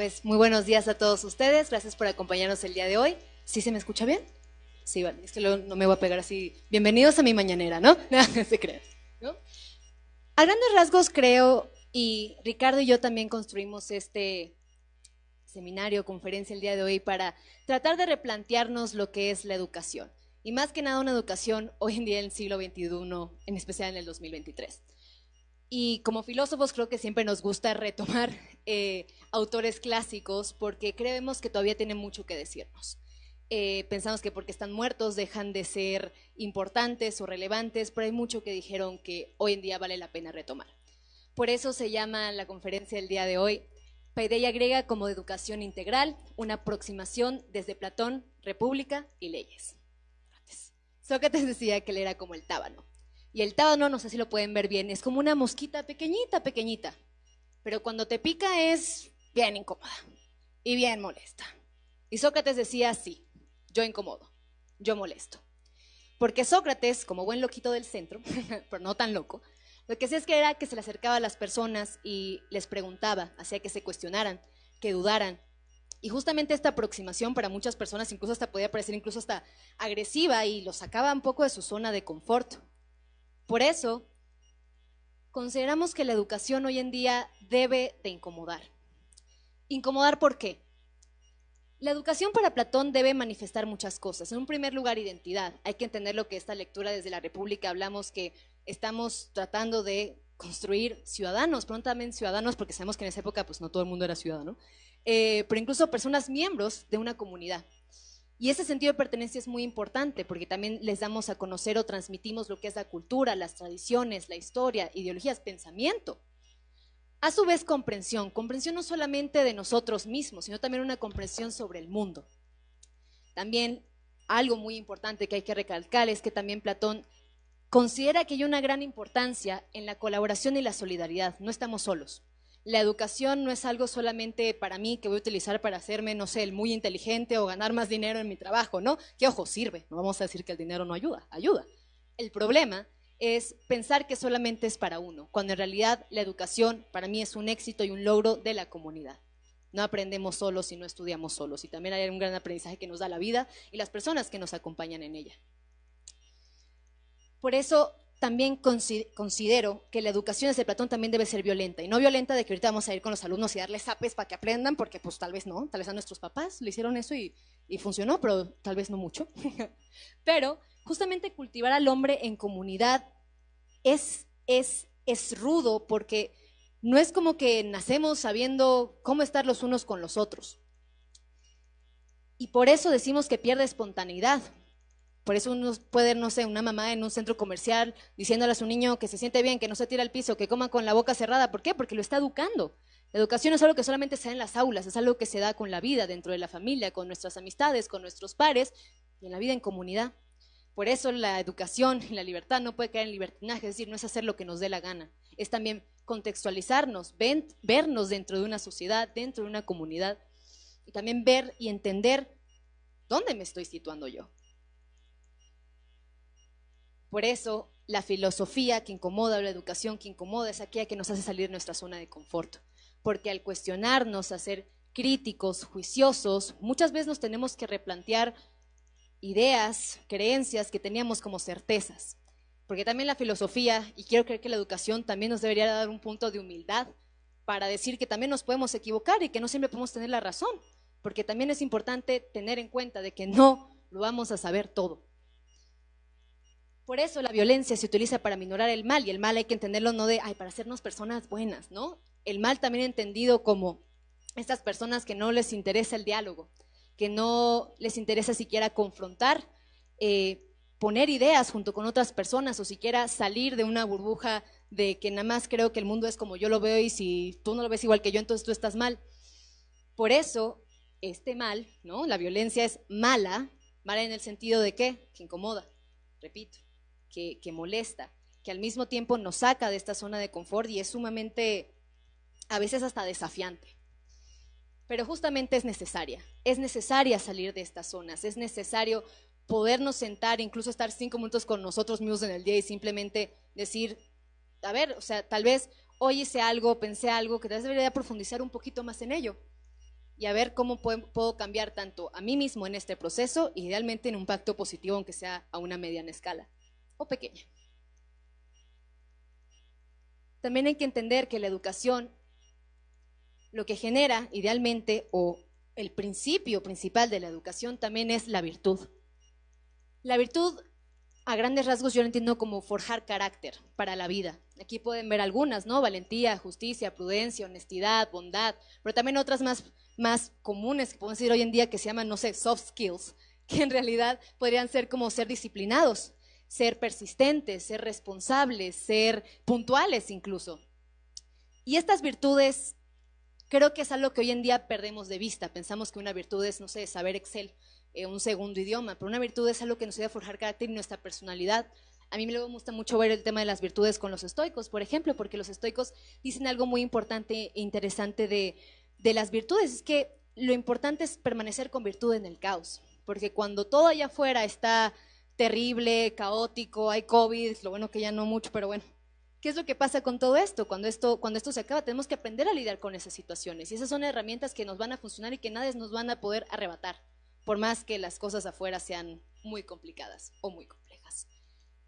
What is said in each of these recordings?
Pues muy buenos días a todos ustedes. Gracias por acompañarnos el día de hoy. ¿Sí se me escucha bien? Sí, vale. Es que no me voy a pegar así. Bienvenidos a mi mañanera, ¿no? No se crean. ¿no? A grandes rasgos creo, y Ricardo y yo también construimos este seminario, conferencia el día de hoy para tratar de replantearnos lo que es la educación. Y más que nada una educación hoy en día en el siglo XXI, en especial en el 2023. Y como filósofos creo que siempre nos gusta retomar eh, autores clásicos porque creemos que todavía tienen mucho que decirnos. Eh, pensamos que porque están muertos dejan de ser importantes o relevantes, pero hay mucho que dijeron que hoy en día vale la pena retomar. Por eso se llama la conferencia del día de hoy Paideia griega como educación integral, una aproximación desde Platón, República y leyes. Sócrates decía que él era como el tábano. Y el tábano, no sé si lo pueden ver bien, es como una mosquita pequeñita, pequeñita. Pero cuando te pica es bien incómoda y bien molesta. Y Sócrates decía, sí, yo incomodo, yo molesto. Porque Sócrates, como buen loquito del centro, pero no tan loco, lo que hacía es que era que se le acercaba a las personas y les preguntaba, hacía que se cuestionaran, que dudaran. Y justamente esta aproximación para muchas personas incluso hasta podía parecer incluso hasta agresiva y lo sacaba un poco de su zona de confort. Por eso, consideramos que la educación hoy en día debe de incomodar. ¿Incomodar por qué? La educación para Platón debe manifestar muchas cosas. En un primer lugar, identidad. Hay que entender lo que esta lectura desde la República hablamos que estamos tratando de construir ciudadanos, también ciudadanos, porque sabemos que en esa época pues no todo el mundo era ciudadano, eh, pero incluso personas miembros de una comunidad. Y ese sentido de pertenencia es muy importante porque también les damos a conocer o transmitimos lo que es la cultura, las tradiciones, la historia, ideologías, pensamiento. A su vez, comprensión. Comprensión no solamente de nosotros mismos, sino también una comprensión sobre el mundo. También algo muy importante que hay que recalcar es que también Platón considera que hay una gran importancia en la colaboración y la solidaridad. No estamos solos la educación no es algo solamente para mí que voy a utilizar para hacerme, no sé, el muy inteligente o ganar más dinero en mi trabajo, ¿no? Que ojo, sirve, no vamos a decir que el dinero no ayuda, ayuda. El problema es pensar que solamente es para uno, cuando en realidad la educación para mí es un éxito y un logro de la comunidad. No aprendemos solos y no estudiamos solos, y también hay un gran aprendizaje que nos da la vida y las personas que nos acompañan en ella. Por eso también considero que la educación desde Platón también debe ser violenta. Y no violenta de que ahorita vamos a ir con los alumnos y darles zapes para que aprendan, porque pues tal vez no, tal vez a nuestros papás le hicieron eso y, funcionó, pero tal vez no mucho. pero justamente cultivar al hombre en comunidad es, es, es rudo porque no es como que nacemos sabiendo cómo estar los unos con los otros. Y por eso decimos que pierde espontaneidad, por eso uno puede, no sé, una mamá en un centro comercial diciéndole a su niño que se siente bien, que no se tira al piso, que coma con la boca cerrada. ¿Por qué? Porque lo está educando. La educación es algo que solamente se da en las aulas, es algo que se da con la vida, dentro de la familia, con nuestras amistades, con nuestros pares y en la vida en comunidad. Por eso la educación y la libertad no puede caer en libertinaje, es decir, no es hacer lo que nos dé la gana, es también contextualizarnos, vernos dentro de una sociedad, dentro de una comunidad y también ver y entender dónde me estoy situando yo. Por eso, la filosofía que incomoda, la educación que incomoda, es aquella que nos hace salir de nuestra zona de confort. Porque al cuestionarnos, a ser críticos, juiciosos, muchas veces nos tenemos que replantear ideas, creencias que teníamos como certezas. Porque también la filosofía, y quiero creer que la educación también nos debería dar un punto de humildad para decir que también nos podemos equivocar y que no siempre podemos tener la razón. Porque también es importante tener en cuenta de que no lo vamos a saber todo. Por eso la violencia se utiliza para minorar el mal y el mal hay que entenderlo no de, ay, para hacernos personas buenas, ¿no? El mal también entendido como estas personas que no les interesa el diálogo, que no les interesa siquiera confrontar, eh, poner ideas junto con otras personas o siquiera salir de una burbuja de que nada más creo que el mundo es como yo lo veo y si tú no lo ves igual que yo, entonces tú estás mal. Por eso, este mal, ¿no? La violencia es mala, mala en el sentido de qué? Que incomoda, repito que, molesta, que al mismo tiempo nos saca de esta zona de confort y es sumamente, a veces hasta desafiante. Pero justamente es necesaria, es necesaria salir de estas zonas, es necesario podernos sentar, incluso estar cinco minutos con nosotros mismos en el día y simplemente decir, a ver, o sea, tal vez hoy hice algo, pensé algo, que tal vez debería profundizar un poquito más en ello. y a ver cómo puedo cambiar tanto a mí mismo en este proceso, idealmente en un pacto positivo, aunque sea a una mediana escala o pequeña. También hay que entender que la educación lo que genera idealmente o el principio principal de la educación también es la virtud. La virtud, a grandes rasgos, yo lo entiendo como forjar carácter para la vida. Aquí pueden ver algunas, ¿no? Valentía, justicia, prudencia, honestidad, bondad, pero también otras más, más comunes que podemos decir hoy en día que se llaman, no sé, soft skills, que en realidad podrían ser como ser disciplinados, ser persistentes, ser responsables, ser puntuales incluso. Y estas virtudes creo que es algo que hoy en día perdemos de vista. Pensamos que una virtud es, no sé, saber Excel, eh, un segundo idioma, pero una virtud es algo que nos ayuda a forjar carácter y nuestra personalidad. A mí me gusta mucho ver el tema de las virtudes con los estoicos, por ejemplo, porque los estoicos dicen algo muy importante e interesante de, de las virtudes. Es que lo importante es permanecer con virtud en el caos, porque cuando todo allá afuera está terrible, caótico, hay COVID, lo bueno que ya no mucho, pero bueno, ¿Qué es lo que pasa con todo esto? Cuando, esto? cuando esto se acaba, tenemos que aprender a lidiar con esas situaciones. Y esas son herramientas que nos van a funcionar y que nadie nos van a poder arrebatar, por más que las cosas afuera sean muy complicadas o muy complejas.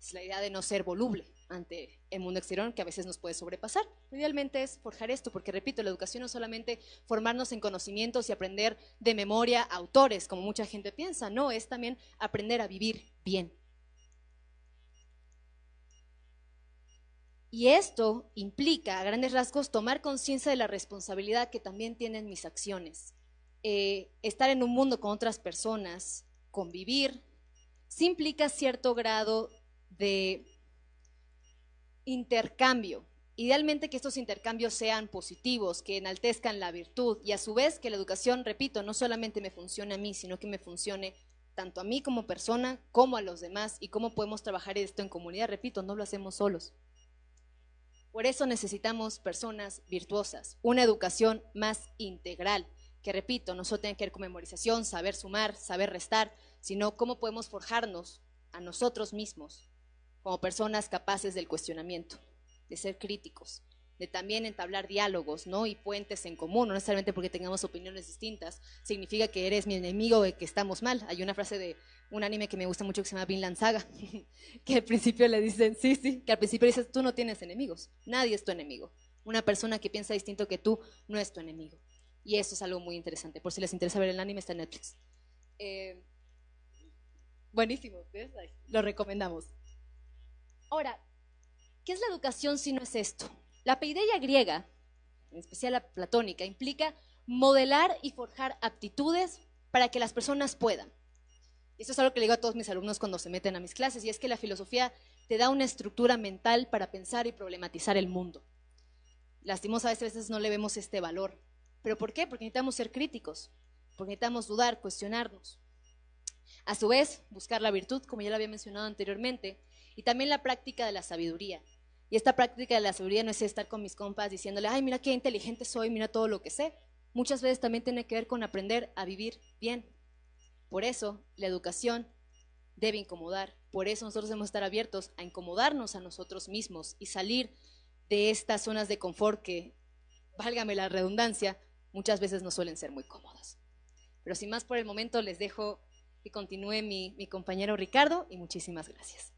Es la idea de no ser voluble ante el mundo exterior que a veces nos puede sobrepasar. Idealmente es forjar esto, porque repito, la educación no es solamente formarnos en conocimientos y aprender de memoria autores, como mucha gente piensa, no, es también aprender a vivir bien, Y esto implica, a grandes rasgos, tomar conciencia de la responsabilidad que también tienen mis acciones. Eh, estar en un mundo con otras personas, convivir, sí implica cierto grado de intercambio. Idealmente que estos intercambios sean positivos, que enaltezcan la virtud y a su vez que la educación, repito, no solamente me funcione a mí, sino que me funcione tanto a mí como persona como a los demás y cómo podemos trabajar esto en comunidad. Repito, no lo hacemos solos. Por eso necesitamos personas virtuosas, una educación más integral, que repito, no solo tiene que ver con memorización, saber sumar, saber restar, sino cómo podemos forjarnos a nosotros mismos como personas capaces del cuestionamiento, de ser críticos, de también entablar diálogos, ¿no? Y puentes en común, no necesariamente porque tengamos opiniones distintas, significa que eres mi enemigo y que estamos mal. Hay una frase de un anime que me gusta mucho que se llama Vinland Saga, que al principio le dicen, sí, sí, que al principio dices, tú no tienes enemigos, nadie es tu enemigo. Una persona que piensa distinto que tú no es tu enemigo. Y eso es algo muy interesante. Por si les interesa ver el anime, está en Netflix. Eh, buenísimo, lo recomendamos. Ahora, ¿qué es la educación si no es esto? La paideia griega, en especial la platónica, implica modelar y forjar aptitudes para que las personas puedan. Y eso es algo que le digo a todos mis alumnos cuando se meten a mis clases, y es que la filosofía te da una estructura mental para pensar y problematizar el mundo. Lastimosamente a veces no le vemos este valor. ¿Pero por qué? Porque necesitamos ser críticos, porque necesitamos dudar, cuestionarnos. A su vez, buscar la virtud, como ya lo había mencionado anteriormente, y también la práctica de la sabiduría. Y esta práctica de la sabiduría no es estar con mis compas diciéndole, ay, mira qué inteligente soy, mira todo lo que sé. Muchas veces también tiene que ver con aprender a vivir bien. Por eso la educación debe incomodar. Por eso nosotros debemos estar abiertos a incomodarnos a nosotros mismos y salir de estas zonas de confort que, válgame la redundancia, muchas veces no suelen ser muy cómodas. Pero sin más por el momento les dejo que continúe mi, mi compañero Ricardo y muchísimas gracias.